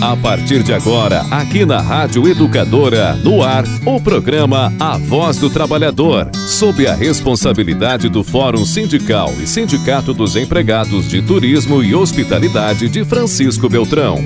A partir de agora, aqui na Rádio Educadora, no ar, o programa A Voz do Trabalhador, sob a responsabilidade do Fórum Sindical e Sindicato dos Empregados de Turismo e Hospitalidade de Francisco Beltrão.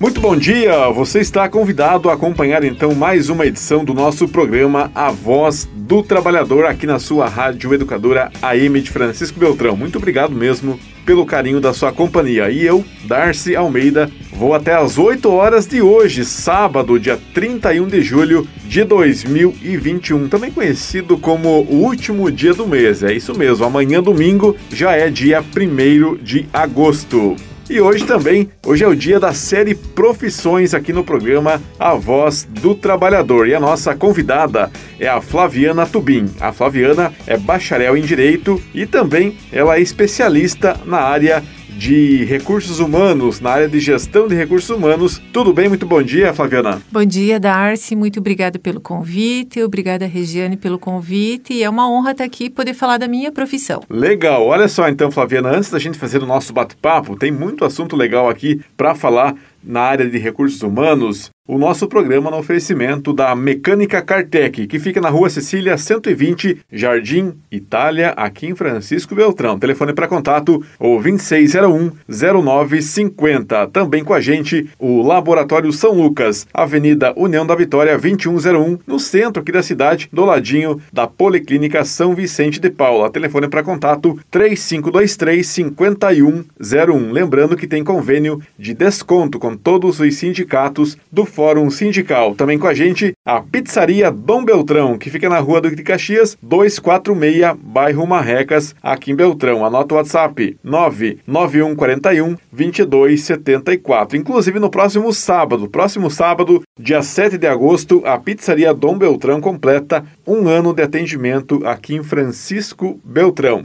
Muito bom dia! Você está convidado a acompanhar então mais uma edição do nosso programa A Voz do Trabalhador aqui na sua Rádio Educadora AM de Francisco Beltrão. Muito obrigado mesmo pelo carinho da sua companhia. E eu, Darcy Almeida, vou até às 8 horas de hoje, sábado, dia 31 de julho de 2021, também conhecido como o último dia do mês. É isso mesmo, amanhã domingo já é dia 1 de agosto. E hoje também, hoje é o dia da série Profissões aqui no programa A Voz do Trabalhador. E a nossa convidada é a Flaviana Tubim. A Flaviana é bacharel em Direito e também ela é especialista na área de recursos humanos, na área de gestão de recursos humanos. Tudo bem? Muito bom dia, Flaviana. Bom dia, Darcy. Muito obrigada pelo convite. Obrigada, Regiane, pelo convite. E é uma honra estar aqui e poder falar da minha profissão. Legal. Olha só, então, Flaviana, antes da gente fazer o nosso bate-papo, tem muito assunto legal aqui para falar na área de recursos humanos o nosso programa no oferecimento da Mecânica Cartec, que fica na rua Cecília 120, Jardim Itália, aqui em Francisco Beltrão. Telefone para contato o 2601-0950. Também com a gente o Laboratório São Lucas, Avenida União da Vitória 2101, no centro aqui da cidade, do ladinho da Policlínica São Vicente de Paula. Telefone para contato 3523-5101. Lembrando que tem convênio de desconto com todos os sindicatos do Fórum Sindical. Também com a gente a Pizzaria Dom Beltrão, que fica na Rua do Caxias, 246, bairro Marrecas, aqui em Beltrão. Anota o WhatsApp 99141 2274. Inclusive no próximo sábado, próximo sábado, dia 7 de agosto, a Pizzaria Dom Beltrão completa um ano de atendimento aqui em Francisco Beltrão.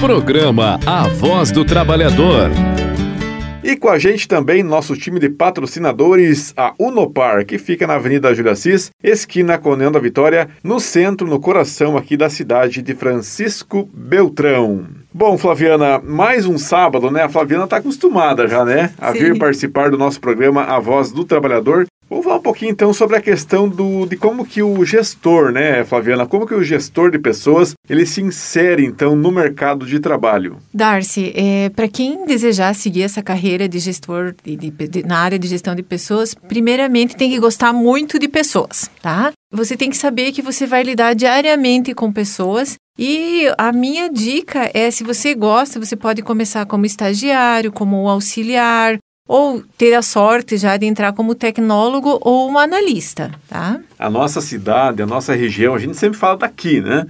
Programa A Voz do Trabalhador. E com a gente também nosso time de patrocinadores, a Unopar, que fica na Avenida Júlia Cis, esquina com da Vitória, no centro, no coração aqui da cidade de Francisco Beltrão. Bom, Flaviana, mais um sábado, né? A Flaviana está acostumada já, né? A Sim. vir participar do nosso programa A Voz do Trabalhador. Vamos falar um pouquinho então sobre a questão do, de como que o gestor, né, Flaviana, como que o gestor de pessoas ele se insere então no mercado de trabalho. Darcy, é, para quem desejar seguir essa carreira de gestor de, de, de, na área de gestão de pessoas, primeiramente tem que gostar muito de pessoas, tá? Você tem que saber que você vai lidar diariamente com pessoas e a minha dica é: se você gosta, você pode começar como estagiário, como auxiliar, ou ter a sorte já de entrar como tecnólogo ou um analista, tá? A nossa cidade, a nossa região, a gente sempre fala daqui, né?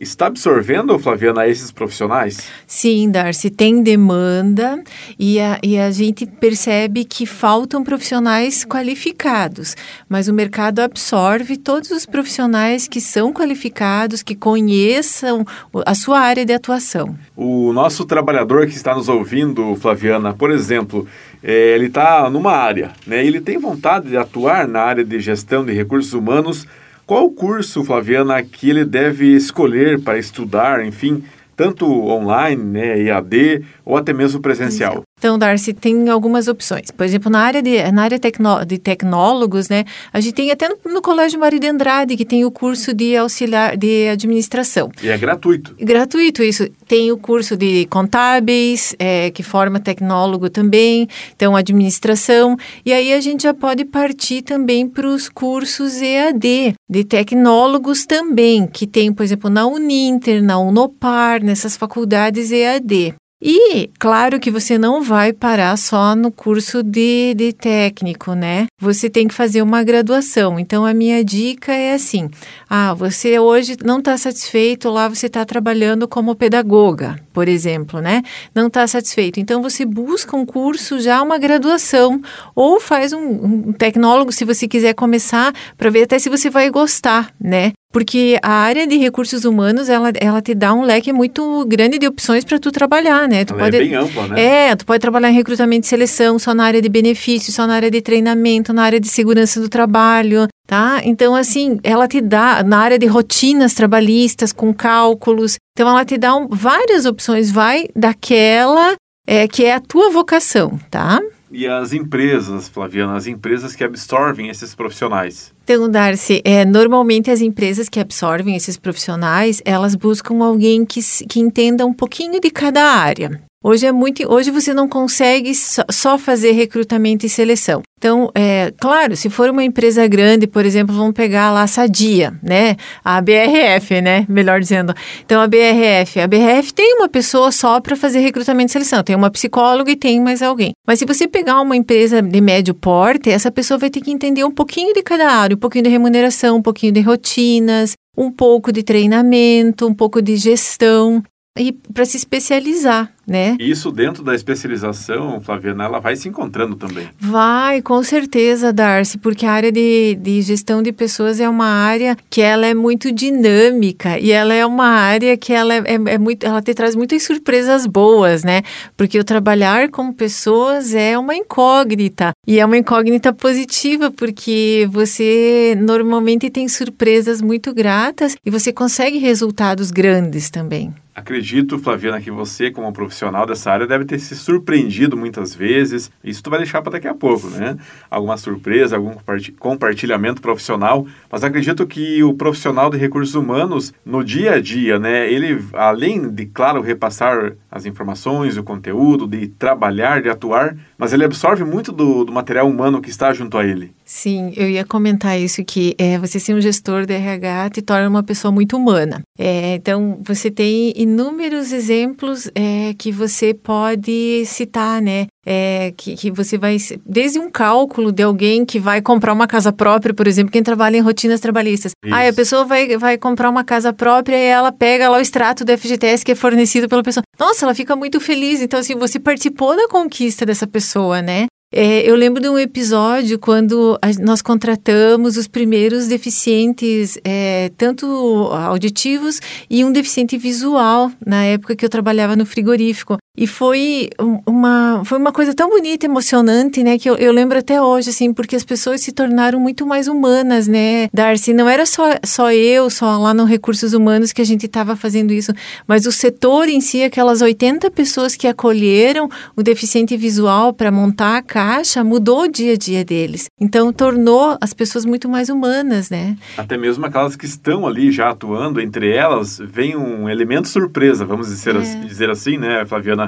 Está absorvendo, Flaviana, esses profissionais? Sim, Darcy, tem demanda e a, e a gente percebe que faltam profissionais qualificados, mas o mercado absorve todos os profissionais que são qualificados, que conheçam a sua área de atuação. O nosso trabalhador que está nos ouvindo, Flaviana, por exemplo, é, ele está numa área, né? ele tem vontade de atuar na área de gestão de recursos humanos qual curso, Flaviana, que ele deve escolher para estudar, enfim, tanto online, né, EAD, ou até mesmo presencial? Então, Darcy, tem algumas opções. Por exemplo, na área de, na área tecno, de tecnólogos, né, a gente tem até no, no Colégio Mário de Andrade, que tem o curso de auxiliar de administração. E é gratuito. Gratuito, isso. Tem o curso de contábeis, é, que forma tecnólogo também, então administração. E aí a gente já pode partir também para os cursos EAD, de tecnólogos também, que tem, por exemplo, na Uninter, na Unopar, nessas faculdades EAD. E claro que você não vai parar só no curso de, de técnico, né? Você tem que fazer uma graduação. Então a minha dica é assim: ah, você hoje não está satisfeito, lá você está trabalhando como pedagoga, por exemplo, né? Não está satisfeito. Então você busca um curso já, uma graduação, ou faz um, um tecnólogo se você quiser começar, para ver até se você vai gostar, né? Porque a área de recursos humanos, ela, ela te dá um leque muito grande de opções para tu trabalhar, né? Tu ela pode, é bem ampla, né? É, tu pode trabalhar em recrutamento e seleção, só na área de benefícios, só na área de treinamento, na área de segurança do trabalho. Tá? Então, assim, ela te dá na área de rotinas trabalhistas, com cálculos. Então, ela te dá um, várias opções, vai daquela é, que é a tua vocação, tá? E as empresas, Flaviana, as empresas que absorvem esses profissionais? Então, Darcy, é, normalmente as empresas que absorvem esses profissionais, elas buscam alguém que, que entenda um pouquinho de cada área. Hoje é muito, hoje você não consegue só fazer recrutamento e seleção. Então, é claro, se for uma empresa grande, por exemplo, vamos pegar lá a Sadia, né? A BRF, né? Melhor dizendo. Então, a BRF, a BRF tem uma pessoa só para fazer recrutamento e seleção, tem uma psicóloga e tem mais alguém. Mas se você pegar uma empresa de médio porte, essa pessoa vai ter que entender um pouquinho de cada área, um pouquinho de remuneração, um pouquinho de rotinas, um pouco de treinamento, um pouco de gestão e para se especializar, né? Isso dentro da especialização, Flaviana, ela vai se encontrando também. Vai, com certeza, Darcy, porque a área de, de gestão de pessoas é uma área que ela é muito dinâmica e ela é uma área que ela é, é, é muito, ela te traz muitas surpresas boas, né? Porque o trabalhar com pessoas é uma incógnita e é uma incógnita positiva porque você normalmente tem surpresas muito gratas e você consegue resultados grandes também. Acredito, Flaviana, que você, como profissional dessa área, deve ter se surpreendido muitas vezes. Isso tu vai deixar para daqui a pouco, né? Alguma surpresa, algum compartilhamento profissional. Mas acredito que o profissional de recursos humanos, no dia a dia, né? Ele, além de, claro, repassar as informações, o conteúdo, de trabalhar, de atuar, mas ele absorve muito do, do material humano que está junto a ele. Sim, eu ia comentar isso, que é, você ser um gestor de RH te torna uma pessoa muito humana. É, então, você tem inúmeros exemplos é, que você pode citar, né? É, que, que você vai. Desde um cálculo de alguém que vai comprar uma casa própria, por exemplo, quem trabalha em rotinas trabalhistas. Isso. Aí a pessoa vai, vai comprar uma casa própria e ela pega lá o extrato do FGTS que é fornecido pela pessoa. Nossa, ela fica muito feliz. Então, assim, você participou da conquista dessa pessoa, né? É, eu lembro de um episódio quando a, nós contratamos os primeiros deficientes, é, tanto auditivos e um deficiente visual, na época que eu trabalhava no frigorífico. E foi uma, foi uma coisa tão bonita, emocionante, né? Que eu, eu lembro até hoje, assim, porque as pessoas se tornaram muito mais humanas, né? Darcy, não era só, só eu, só lá no Recursos Humanos que a gente estava fazendo isso, mas o setor em si, aquelas 80 pessoas que acolheram o deficiente visual para montar a caixa, mudou o dia a dia deles. Então, tornou as pessoas muito mais humanas, né? Até mesmo aquelas que estão ali já atuando, entre elas, vem um elemento surpresa, vamos dizer, é. assim, dizer assim, né, Flaviana?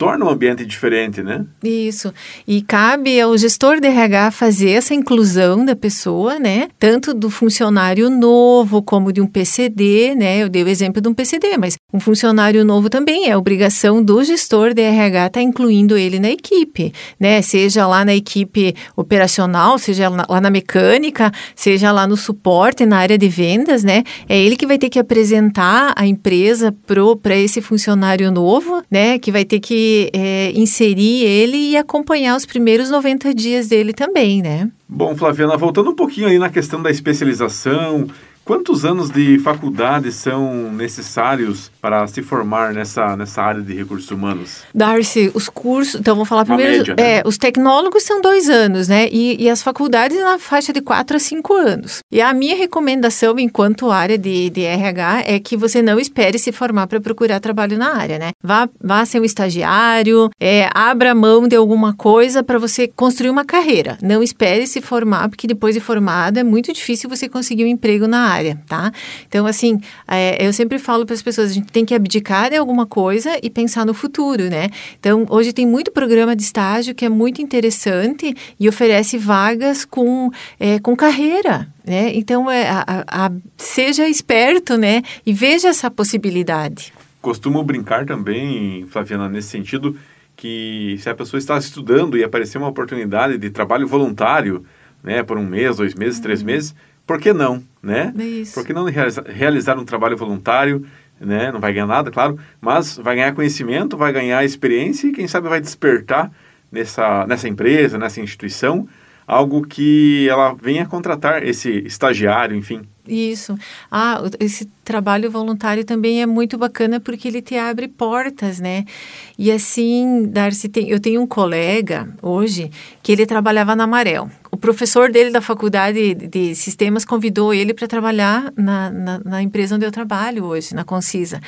torna um ambiente diferente, né? Isso. E cabe ao gestor de RH fazer essa inclusão da pessoa, né? Tanto do funcionário novo como de um PCD, né? Eu dei o exemplo de um PCD, mas um funcionário novo também é obrigação do gestor de RH estar tá incluindo ele na equipe, né? Seja lá na equipe operacional, seja lá na mecânica, seja lá no suporte, na área de vendas, né? É ele que vai ter que apresentar a empresa para esse funcionário novo, né? Que vai ter que é, inserir ele e acompanhar os primeiros 90 dias dele também, né? Bom, Flaviana, voltando um pouquinho aí na questão da especialização Quantos anos de faculdade são necessários para se formar nessa, nessa área de recursos humanos? Darcy, os cursos. Então, vou falar primeiro. Média, né? É, os tecnólogos são dois anos, né? E, e, as faculdades na faixa de quatro a cinco anos. E a minha recomendação, enquanto área de, de RH, é que você não espere se formar para procurar trabalho na área, né? Vá, vá ser um estagiário, é, abra mão de alguma coisa para você construir uma carreira. Não espere se formar, porque depois de formado é muito difícil você conseguir um emprego na área, tá? Então, assim, é, eu sempre falo para as pessoas, a gente tem que abdicar de alguma coisa e pensar no futuro, né? Então, hoje tem muito programa de estágio que é muito interessante e oferece vagas com, é, com carreira, né? Então, é, a, a, seja esperto, né? E veja essa possibilidade. Costumo brincar também, Flaviana, nesse sentido, que se a pessoa está estudando e aparecer uma oportunidade de trabalho voluntário, né, por um mês, dois meses, uhum. três meses, por que não, né? Isso. Por que não realizar um trabalho voluntário, né? Não vai ganhar nada, claro, mas vai ganhar conhecimento, vai ganhar experiência e quem sabe vai despertar nessa, nessa empresa, nessa instituição, algo que ela venha contratar esse estagiário, enfim. Isso. Ah, esse trabalho voluntário também é muito bacana porque ele te abre portas, né? E assim, Darcy, tem, eu tenho um colega hoje que ele trabalhava na Amarel. Professor dele da faculdade de sistemas convidou ele para trabalhar na, na, na empresa onde eu trabalho hoje, na Concisa.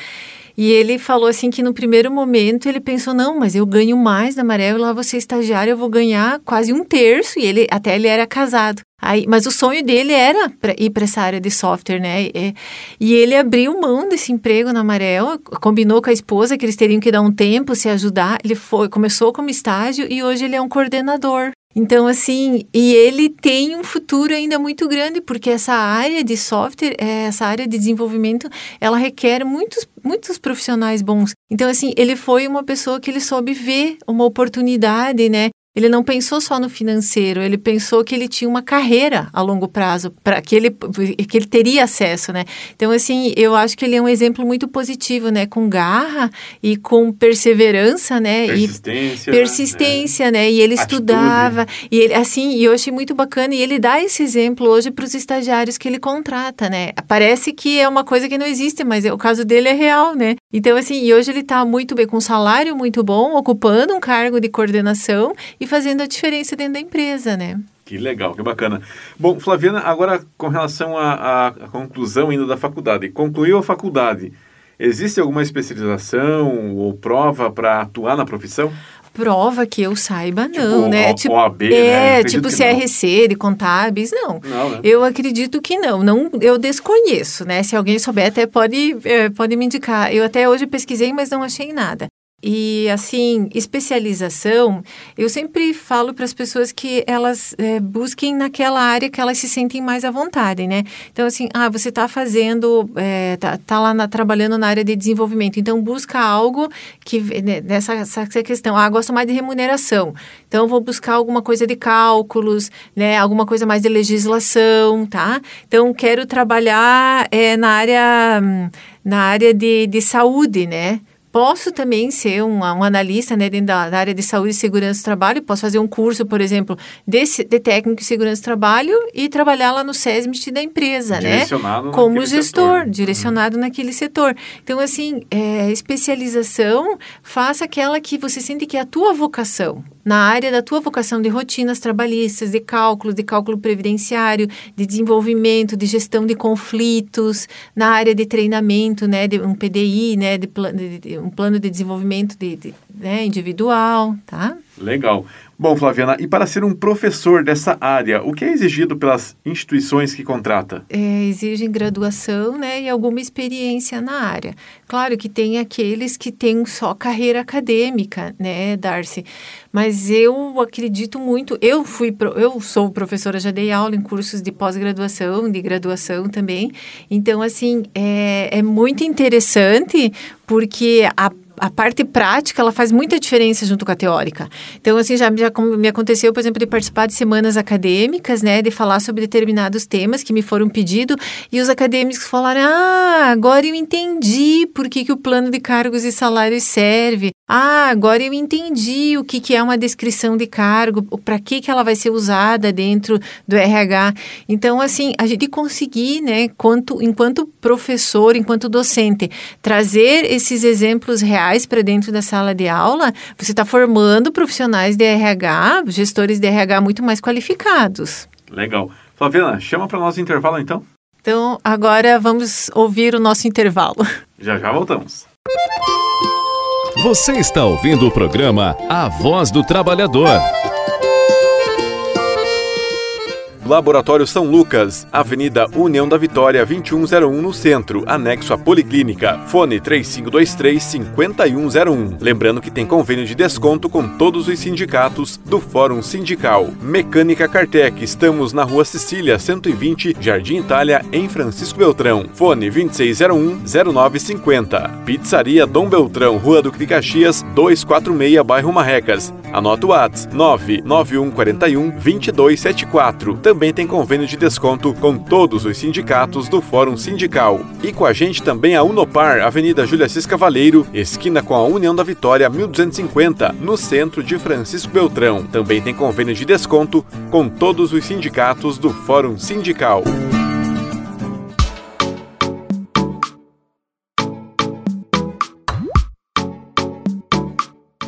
E ele falou assim que no primeiro momento ele pensou, não, mas eu ganho mais da Amarelo, lá você estagiário, eu vou ganhar quase um terço, e ele até ele era casado. Aí, mas o sonho dele era pra ir para essa área de software, né? E, e, ele abriu mão desse emprego na Amarelo, combinou com a esposa que eles teriam que dar um tempo, se ajudar. Ele foi, começou como estágio e hoje ele é um coordenador. Então, assim, e ele tem um futuro ainda muito grande, porque essa área de software, é, essa área de desenvolvimento, ela requer muitos, muitos profissionais bons. Então, assim, ele foi uma pessoa que ele soube ver uma oportunidade, né? Ele não pensou só no financeiro, ele pensou que ele tinha uma carreira a longo prazo, para que ele, que ele teria acesso, né? Então, assim, eu acho que ele é um exemplo muito positivo, né? Com garra e com perseverança, né? Persistência. E persistência, né? né? E ele Atitude. estudava, e ele, assim, e eu achei muito bacana, e ele dá esse exemplo hoje para os estagiários que ele contrata, né? Parece que é uma coisa que não existe, mas o caso dele é real, né? Então, assim, e hoje ele está muito bem, com um salário muito bom, ocupando um cargo de coordenação e fazendo a diferença dentro da empresa, né? Que legal, que bacana. Bom, Flaviana, agora com relação à, à conclusão ainda da faculdade. Concluiu a faculdade, existe alguma especialização ou prova para atuar na profissão? prova que eu saiba, não, tipo, né? O, tipo, OAB, é, né? tipo CRC, de contábeis, não. não né? Eu acredito que não. não. Eu desconheço, né? Se alguém souber, até pode, é, pode me indicar. Eu até hoje pesquisei, mas não achei nada. E, assim, especialização, eu sempre falo para as pessoas que elas é, busquem naquela área que elas se sentem mais à vontade, né? Então, assim, ah, você está fazendo, é, tá, tá, lá na, trabalhando na área de desenvolvimento, então busca algo que, né, nessa essa questão, ah, gosto mais de remuneração, então vou buscar alguma coisa de cálculos, né? Alguma coisa mais de legislação, tá? Então, quero trabalhar é, na área, na área de, de saúde, né? Posso também ser um, um analista né, dentro da, da, área de saúde e segurança do trabalho, posso fazer um curso, por exemplo, de, de técnico de segurança do trabalho e trabalhar lá no SESMIT da empresa, né? Como gestor, setor. direcionado uhum. naquele setor. Então, assim, é, especialização, faça aquela que você sente que é a tua vocação na área da tua vocação de rotinas trabalhistas, de cálculo, de cálculo previdenciário, de desenvolvimento, de gestão de conflitos, na área de treinamento, né, de um PDI, né, de, de, de um plano de desenvolvimento de, de né, individual, tá? Legal. Bom, Flaviana, e para ser um professor dessa área, o que é exigido pelas instituições que contrata? É, exigem graduação né, e alguma experiência na área. Claro que tem aqueles que têm só carreira acadêmica, né, Darcy? Mas eu acredito muito. Eu fui, eu sou professora, já dei aula em cursos de pós-graduação, de graduação também. Então, assim, é, é muito interessante porque a a parte prática ela faz muita diferença junto com a teórica. Então, assim, já, já me aconteceu, por exemplo, de participar de semanas acadêmicas, né, de falar sobre determinados temas que me foram pedidos, e os acadêmicos falaram: ah, agora eu entendi por que, que o plano de cargos e salários serve. Ah, agora eu entendi o que, que é uma descrição de cargo, para que, que ela vai ser usada dentro do RH. Então, assim, a gente conseguir, né, quanto, enquanto professor, enquanto docente, trazer esses exemplos reais para dentro da sala de aula, você está formando profissionais de RH, gestores de RH muito mais qualificados. Legal. Flaviana, chama para nós intervalo então. Então, agora vamos ouvir o nosso intervalo. Já já voltamos. Você está ouvindo o programa A Voz do Trabalhador. Laboratório São Lucas, Avenida União da Vitória, 2101 no centro, anexo à Policlínica. Fone 3523-5101. Lembrando que tem convênio de desconto com todos os sindicatos do Fórum Sindical. Mecânica Cartec, estamos na Rua Sicília, 120, Jardim Itália, em Francisco Beltrão. Fone 2601-0950. Pizzaria Dom Beltrão, Rua do Caxias, 246, bairro Marrecas. Anota o WhatsApp 99141 2274. Também tem convênio de desconto com todos os sindicatos do Fórum Sindical. E com a gente também a Unopar, Avenida Júlia Cis Cavaleiro, esquina com a União da Vitória 1250, no centro de Francisco Beltrão. Também tem convênio de desconto com todos os sindicatos do Fórum Sindical.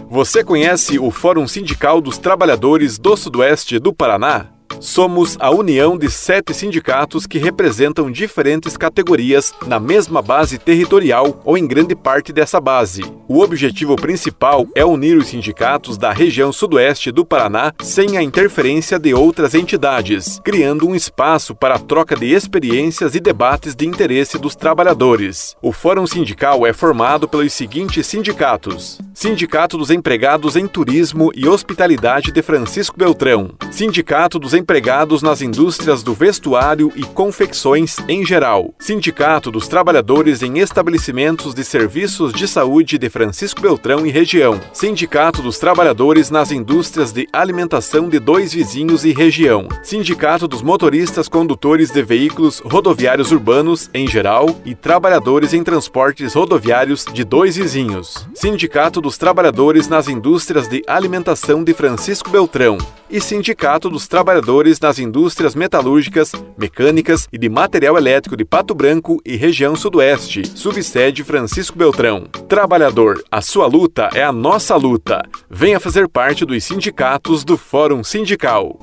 Você conhece o Fórum Sindical dos Trabalhadores do Sudoeste do Paraná? Somos a união de sete sindicatos que representam diferentes categorias na mesma base territorial ou em grande parte dessa base. O objetivo principal é unir os sindicatos da região sudoeste do Paraná sem a interferência de outras entidades, criando um espaço para a troca de experiências e debates de interesse dos trabalhadores. O Fórum Sindical é formado pelos seguintes sindicatos: Sindicato dos Empregados em Turismo e Hospitalidade de Francisco Beltrão, Sindicato dos Empregados nas Indústrias do Vestuário e Confecções em geral, Sindicato dos Trabalhadores em Estabelecimentos de Serviços de Saúde de Francisco Beltrão e região, Sindicato dos Trabalhadores nas Indústrias de Alimentação de Dois Vizinhos e região, Sindicato dos Motoristas Condutores de Veículos Rodoviários Urbanos em geral e Trabalhadores em Transportes Rodoviários de Dois Vizinhos, Sindicato dos Trabalhadores nas Indústrias de Alimentação de Francisco Beltrão e Sindicato dos Trabalhadores nas Indústrias Metalúrgicas, Mecânicas e de Material Elétrico de Pato Branco e região Sudoeste, subsede Francisco Beltrão. Trabalhador, a sua luta é a nossa luta. Venha fazer parte dos sindicatos do Fórum Sindical.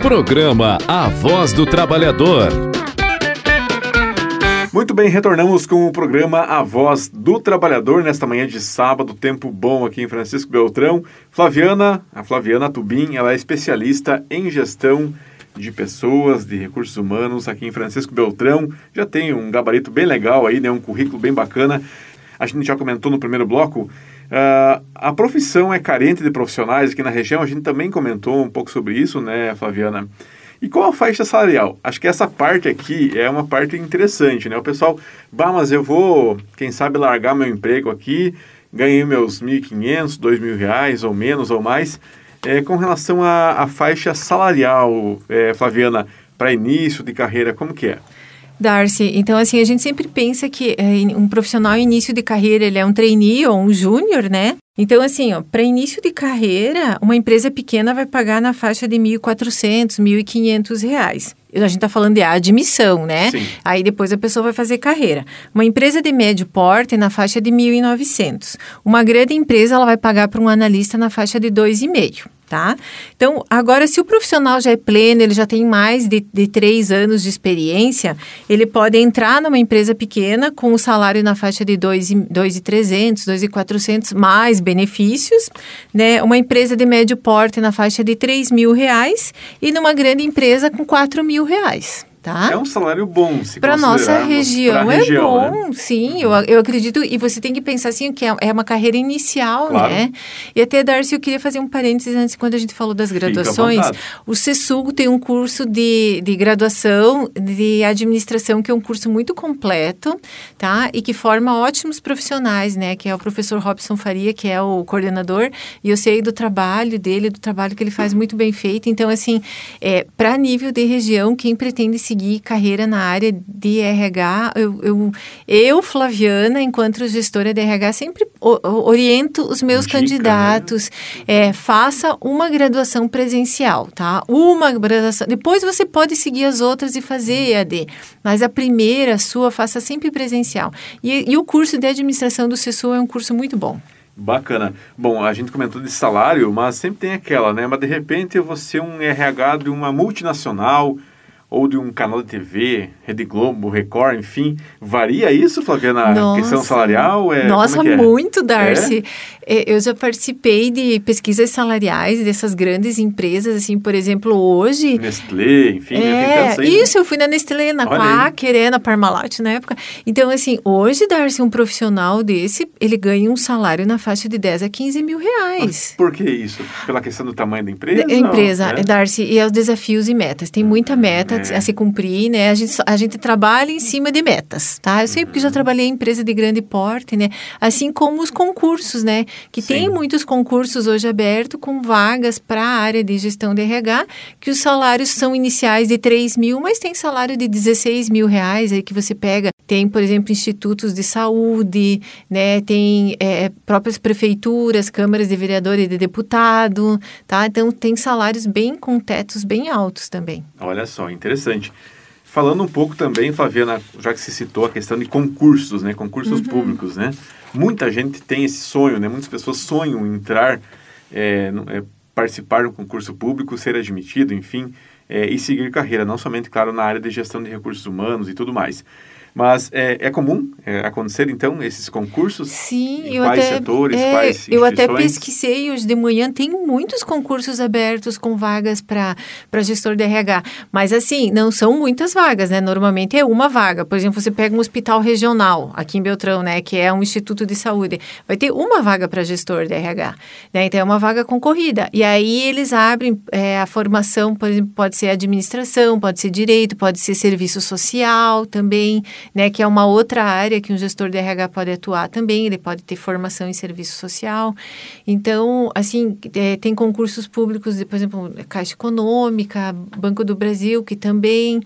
Programa A Voz do Trabalhador. Muito bem, retornamos com o programa A Voz do Trabalhador nesta manhã de sábado, tempo bom aqui em Francisco Beltrão. Flaviana, a Flaviana Tubim, ela é especialista em gestão de pessoas, de recursos humanos aqui em Francisco Beltrão. Já tem um gabarito bem legal aí, né, um currículo bem bacana. A gente já comentou no primeiro bloco. Uh, a profissão é carente de profissionais aqui na região, a gente também comentou um pouco sobre isso, né, Flaviana? E qual a faixa salarial? Acho que essa parte aqui é uma parte interessante, né? O pessoal, bah, mas eu vou, quem sabe, largar meu emprego aqui, ganhei meus 1.500, 2.000 reais, ou menos, ou mais. É, com relação à, à faixa salarial, é, Flaviana, para início de carreira, como que é? Darcy, então assim, a gente sempre pensa que é, um profissional início de carreira, ele é um trainee ou um júnior, né? Então, assim, para início de carreira, uma empresa pequena vai pagar na faixa de R$ 1.400, 1.500 reais. A gente está falando de admissão, né? Sim. Aí depois a pessoa vai fazer carreira. Uma empresa de médio porte na faixa de 1.900. Uma grande empresa ela vai pagar para um analista na faixa de 2,5 tá? Então, agora, se o profissional já é pleno, ele já tem mais de, de três anos de experiência, ele pode entrar numa empresa pequena com o salário na faixa de 2,300, 2,400, mais benefícios, né? Uma empresa de médio porte na faixa de 3 mil reais e numa grande empresa com 4 mil reais. Tá? É um salário bom, se Para nossa região, é bom, né? sim, eu, eu acredito. E você tem que pensar assim, que é, é uma carreira inicial, claro. né? E até, Darcy, eu queria fazer um parênteses antes, quando a gente falou das graduações. O CESUG tem um curso de, de graduação de administração, que é um curso muito completo, tá? E que forma ótimos profissionais, né? Que é o professor Robson Faria, que é o coordenador, e eu sei do trabalho dele, do trabalho que ele faz muito bem feito. Então, assim, é, para nível de região, quem pretende seguir carreira na área de RH, eu, eu, eu Flaviana, enquanto gestora de RH, sempre oriento os meus Dica, candidatos. Né? É, faça uma graduação presencial, tá? Uma graduação. Depois você pode seguir as outras e fazer EAD. Mas a primeira sua, faça sempre presencial. E, e o curso de administração do CESU é um curso muito bom. Bacana. Bom, a gente comentou de salário, mas sempre tem aquela, né? Mas de repente eu vou ser um RH de uma multinacional ou de um canal de TV, Rede Globo, Record, enfim. Varia isso, Flaviana? Nossa. questão salarial? É, Nossa, é é? muito, Darcy. É? Eu já participei de pesquisas salariais dessas grandes empresas, assim, por exemplo, hoje... Nestlé, enfim. Né, é, isso, eu fui na Nestlé, na Quaker, é, na Parmalat na época. Então, assim, hoje, Darcy, um profissional desse, ele ganha um salário na faixa de 10 a 15 mil reais. Mas por que isso? Pela questão do tamanho da empresa? Da empresa, é? Darcy, e os desafios e metas. Tem muita meta é. A se cumprir, né? A gente, a gente trabalha em cima de metas, tá? Eu sei porque já trabalhei em empresa de grande porte, né? Assim como os concursos, né? Que Sim. tem muitos concursos hoje abertos com vagas para a área de gestão de RH, que os salários são iniciais de 3 mil, mas tem salário de 16 mil reais aí que você pega. Tem, por exemplo, institutos de saúde, né? Tem é, próprias prefeituras, câmaras de vereador e de deputado, tá? Então tem salários bem com tetos bem altos também. Olha só, interessante. Falando um pouco também, Flaviana, já que se citou a questão de concursos, né? Concursos uhum. públicos, né? Muita gente tem esse sonho, né? Muitas pessoas sonham em entrar é, é, participar do concurso público, ser admitido, enfim, é, e seguir carreira, não somente, claro, na área de gestão de recursos humanos e tudo mais. Mas é, é comum é, acontecer, então, esses concursos? Sim, em eu quais até, setores, é, quais Eu até pesquisei hoje de manhã, tem muitos concursos abertos com vagas para gestor de RH. Mas, assim, não são muitas vagas, né? Normalmente é uma vaga. Por exemplo, você pega um hospital regional aqui em Beltrão, né? Que é um instituto de saúde. Vai ter uma vaga para gestor de RH. Né? Então, é uma vaga concorrida. E aí, eles abrem é, a formação, por exemplo, pode ser administração, pode ser direito, pode ser serviço social também né, que é uma outra área que um gestor de RH pode atuar também, ele pode ter formação em serviço social. Então, assim, é, tem concursos públicos, de, por exemplo, Caixa Econômica, Banco do Brasil, que também,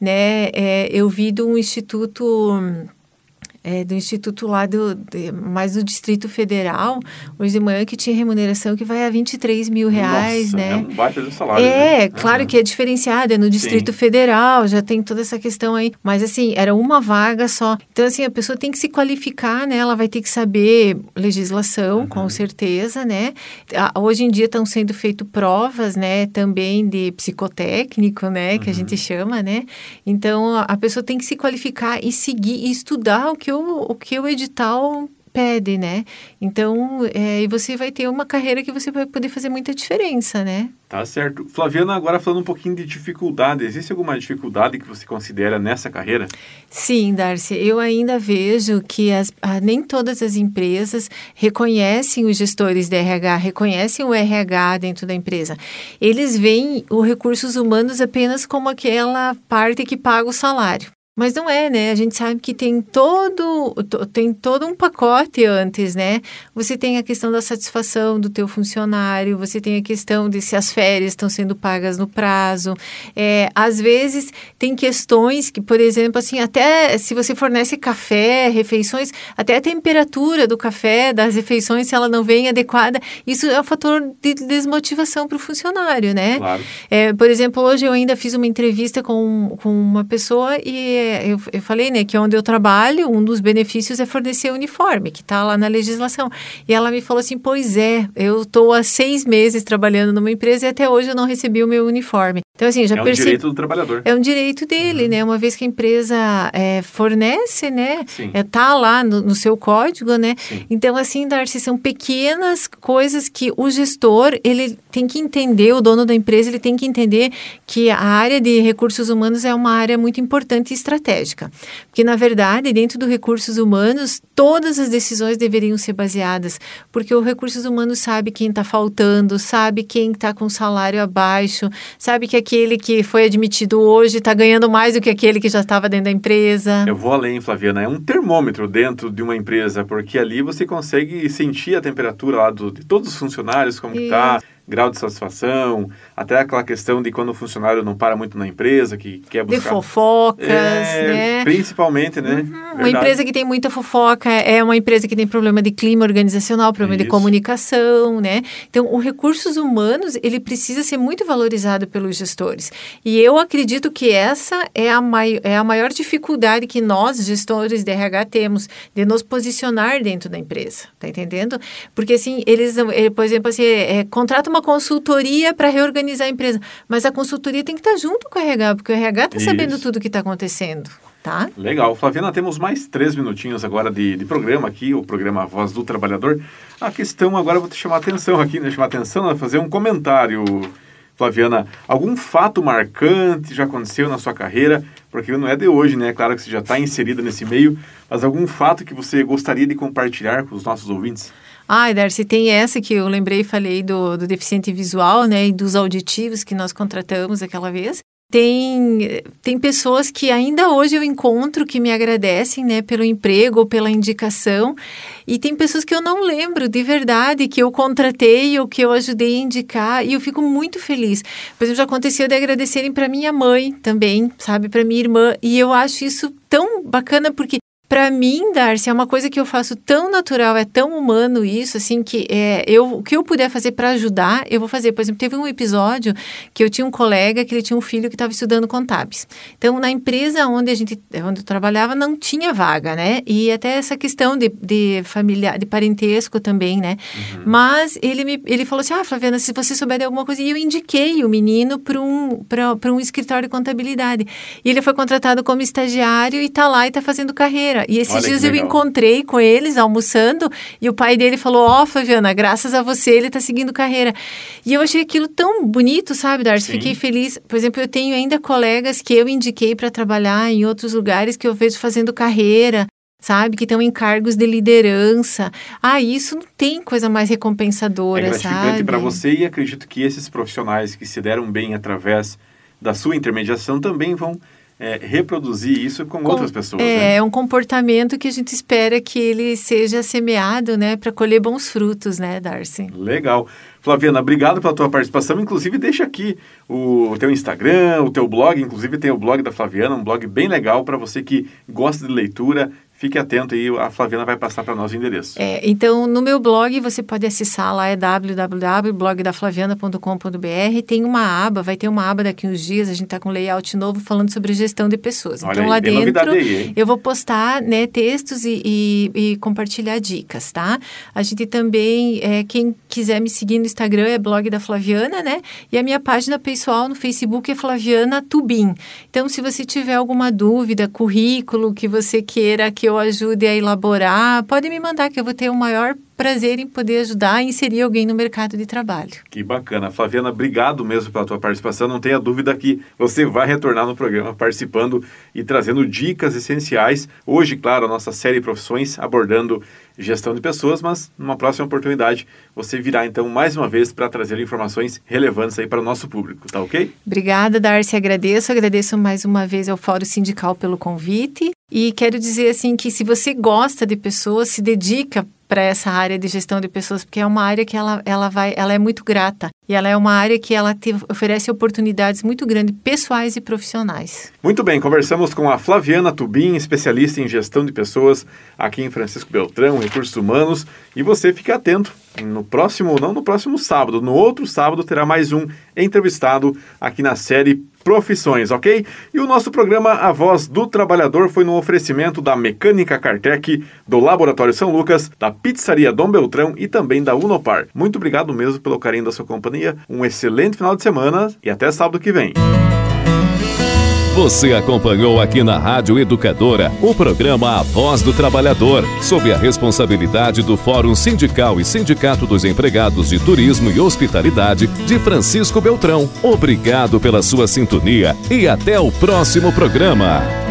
né, é, eu vi de um instituto é, do instituto lá do, de, mais do Distrito Federal, hoje de manhã, que tinha remuneração que vai a 23 mil reais, Nossa, né? É um baita de salário. É, né? claro Uhum. que é diferenciado, é no Distrito Sim. Federal, já tem toda essa questão aí. Mas assim, era uma vaga só. Então, assim, a pessoa tem que se qualificar, né? Ela vai ter que saber legislação, Uhum. com certeza, né? Hoje em dia estão sendo feitas provas, né? Também de psicotécnico, né? Que a gente Uhum. chama, né? Então, a- a pessoa tem que se qualificar e seguir e estudar o que o, o, que o edital pede, né? Então, é, e você vai ter uma carreira que você vai poder fazer muita diferença, né? Tá certo. Flaviana, agora falando um pouquinho de dificuldade, existe alguma dificuldade que você considera nessa carreira? Sim, Darcy, eu ainda vejo que as, ah, nem todas as empresas reconhecem os gestores de RH, reconhecem o RH dentro da empresa. Eles veem os recursos humanos apenas como aquela parte que paga o salário. Mas não é, né? A gente sabe que tem todo, to- tem todo um pacote antes, né? Você tem a questão da satisfação do teu funcionário, você tem a questão de se as férias estão sendo pagas no prazo. É, às vezes tem questões que, por exemplo, assim, até se você fornece café, refeições, até a temperatura do café, das refeições, se ela não vem adequada, isso é um fator de desmotivação para o funcionário, né? Claro. É, por exemplo, hoje eu ainda fiz uma entrevista com, com uma pessoa e é, eu, eu falei, né, que onde eu trabalho, um dos benefícios é fornecer uniforme, que está lá na legislação. E ela me falou assim, pois é, eu estou há seis meses trabalhando numa empresa e até hoje eu não recebi o meu uniforme. Então, assim, já é um percebi... direito do trabalhador. É um direito dele, né? Uma vez que a empresa é, fornece, né? Sim. É, tá lá no, no seu código, né? Sim. Então, assim, Darcy, são pequenas coisas que o gestor, ele tem que entender, o dono da empresa, ele tem que entender que a área de recursos humanos é uma área muito importante e estratégica. Porque, na verdade, dentro do recursos humanos, todas as decisões deveriam ser baseadas, porque o recursos humanos sabe quem está faltando, sabe quem está com salário abaixo, sabe que aquele que foi admitido hoje está ganhando mais do que aquele que já estava dentro da empresa. Eu vou além, Flaviana. É um termômetro dentro de uma empresa, porque ali você consegue sentir a temperatura lá do, de todos os funcionários, como que tá, grau de satisfação, até aquela questão de quando o funcionário não para muito na empresa, que quer De buscar... fofocas, É, né? Principalmente, né? Uma Verdade. empresa que tem muita fofoca é uma empresa que tem problema de clima organizacional, problema de Isso. comunicação, né? Então, o recursos humanos, ele precisa ser muito valorizado pelos gestores. E eu acredito que essa é a, mai é a maior dificuldade que nós, gestores de RH, temos de nos posicionar dentro da empresa, tá entendendo? Porque, assim, eles, eh, por exemplo, assim, é, contrata uma consultoria para reorganizar a empresa, mas a consultoria tem que estar junto com o RH, porque o RH está sabendo tudo o que está acontecendo, tá? Legal. Flaviana, temos mais três minutinhos agora de, de programa aqui, o programa Voz do Trabalhador. A questão agora, vou te chamar a atenção aqui, né? Chamar a atenção, né? fazer um comentário, Flaviana. Algum fato marcante já aconteceu na sua carreira? Porque não é de hoje, né? Claro que você já está inserida nesse meio, mas algum fato que você gostaria de compartilhar com os nossos ouvintes? Ai, Darcy, tem essa que eu lembrei e falei do, do deficiente visual, né, e dos auditivos que nós contratamos aquela vez. Tem, tem pessoas que ainda hoje eu encontro que me agradecem, né, pelo emprego ou pela indicação, e tem pessoas que eu não lembro de verdade, que eu contratei ou que eu ajudei a indicar, e eu fico muito feliz. Por exemplo, já aconteceu de agradecerem para minha mãe também, sabe, para minha irmã, e eu acho isso tão bacana porque para mim, Darcy, é uma coisa que eu faço tão natural, é tão humano isso, assim, que é, eu, o que eu puder fazer para ajudar, eu vou fazer. Por exemplo, teve um episódio que eu tinha um colega que ele tinha um filho que estava estudando contábeis. Então, na empresa onde a gente, onde eu trabalhava, não tinha vaga, né? E até essa questão de, de familiar, de parentesco também, né? Uhum. Mas ele me, ele falou assim, ah, Flaviana, se você souber de alguma coisa, e eu indiquei o menino para um, um escritório de contabilidade. E ele foi contratado como estagiário e está lá e está fazendo carreira. E esses Olha dias eu encontrei com eles almoçando e o pai dele falou: Ó, oh, Flaviana, graças a você ele está seguindo carreira. E eu achei aquilo tão bonito, sabe, Darcy? Fiquei feliz. Por exemplo, eu tenho ainda colegas que eu indiquei para trabalhar em outros lugares que eu vejo fazendo carreira sabe? Que estão em cargos de liderança. Ah, isso não tem coisa mais recompensadora, é gratificante para você e acredito que esses profissionais que se deram bem através da sua intermediação também vão é, reproduzir isso com, com outras pessoas. É, né? é um comportamento que a gente espera que ele seja semeado, né, para colher bons frutos, né, Darcy? Legal. Flaviana, obrigado pela tua participação. Inclusive, deixa aqui o teu Instagram, o teu blog. Inclusive, tem o blog da Flaviana, um blog bem legal para você que gosta de leitura, Fique atento aí, a Flaviana vai passar para nós o endereço. É, então, no meu blog, você pode acessar lá, é www.blogdaflaviana.com.br. Tem uma aba, vai ter uma aba daqui uns dias, a gente está com um layout novo falando sobre gestão de pessoas. Olha então, aí, lá dentro, aí, eu vou postar né, textos e, e, e, compartilhar dicas, tá? A gente também, é, quem quiser me seguir no Instagram é blog da Flaviana, né? E a minha página pessoal no Facebook é Flaviana Tubim. Então, se você tiver alguma dúvida, currículo que você queira que eu ajude a elaborar, pode me mandar que eu vou ter o maior prazer em poder ajudar a inserir alguém no mercado de trabalho. Que bacana. Flaviana, obrigado mesmo pela tua participação. Não tenha dúvida que você vai retornar no programa participando e trazendo dicas essenciais. Hoje, claro, a nossa série Profissões abordando gestão de pessoas, mas numa próxima oportunidade você virá então mais uma vez para trazer informações relevantes aí para o nosso público, tá ok? Obrigada, Darcy, agradeço, agradeço mais uma vez ao Fórum Sindical pelo convite e quero dizer assim que se você gosta de pessoas, se dedica para essa área de gestão de pessoas, porque é uma área que ela, ela, vai, ela é muito grata. E ela é uma área que ela te oferece oportunidades muito grandes, pessoais e profissionais. Muito bem, conversamos com a Flaviana Tubim, especialista em gestão de pessoas aqui em Francisco Beltrão, Recursos Humanos. E você fique atento, no próximo, não no próximo sábado, no outro sábado terá mais um entrevistado aqui na série profissões, ok? E o nosso programa A Voz do Trabalhador foi no oferecimento da Mecânica Cartec, do Laboratório São Lucas, da Pizzaria Dom Beltrão e também da Unopar. Muito obrigado mesmo pelo carinho da sua companhia, um excelente final de semana e até sábado que vem. Você acompanhou aqui na Rádio Educadora o programa A Voz do Trabalhador, sob a responsabilidade do Fórum Sindical e Sindicato dos Empregados de Turismo e Hospitalidade de Francisco Beltrão. Obrigado pela sua sintonia e até o próximo programa.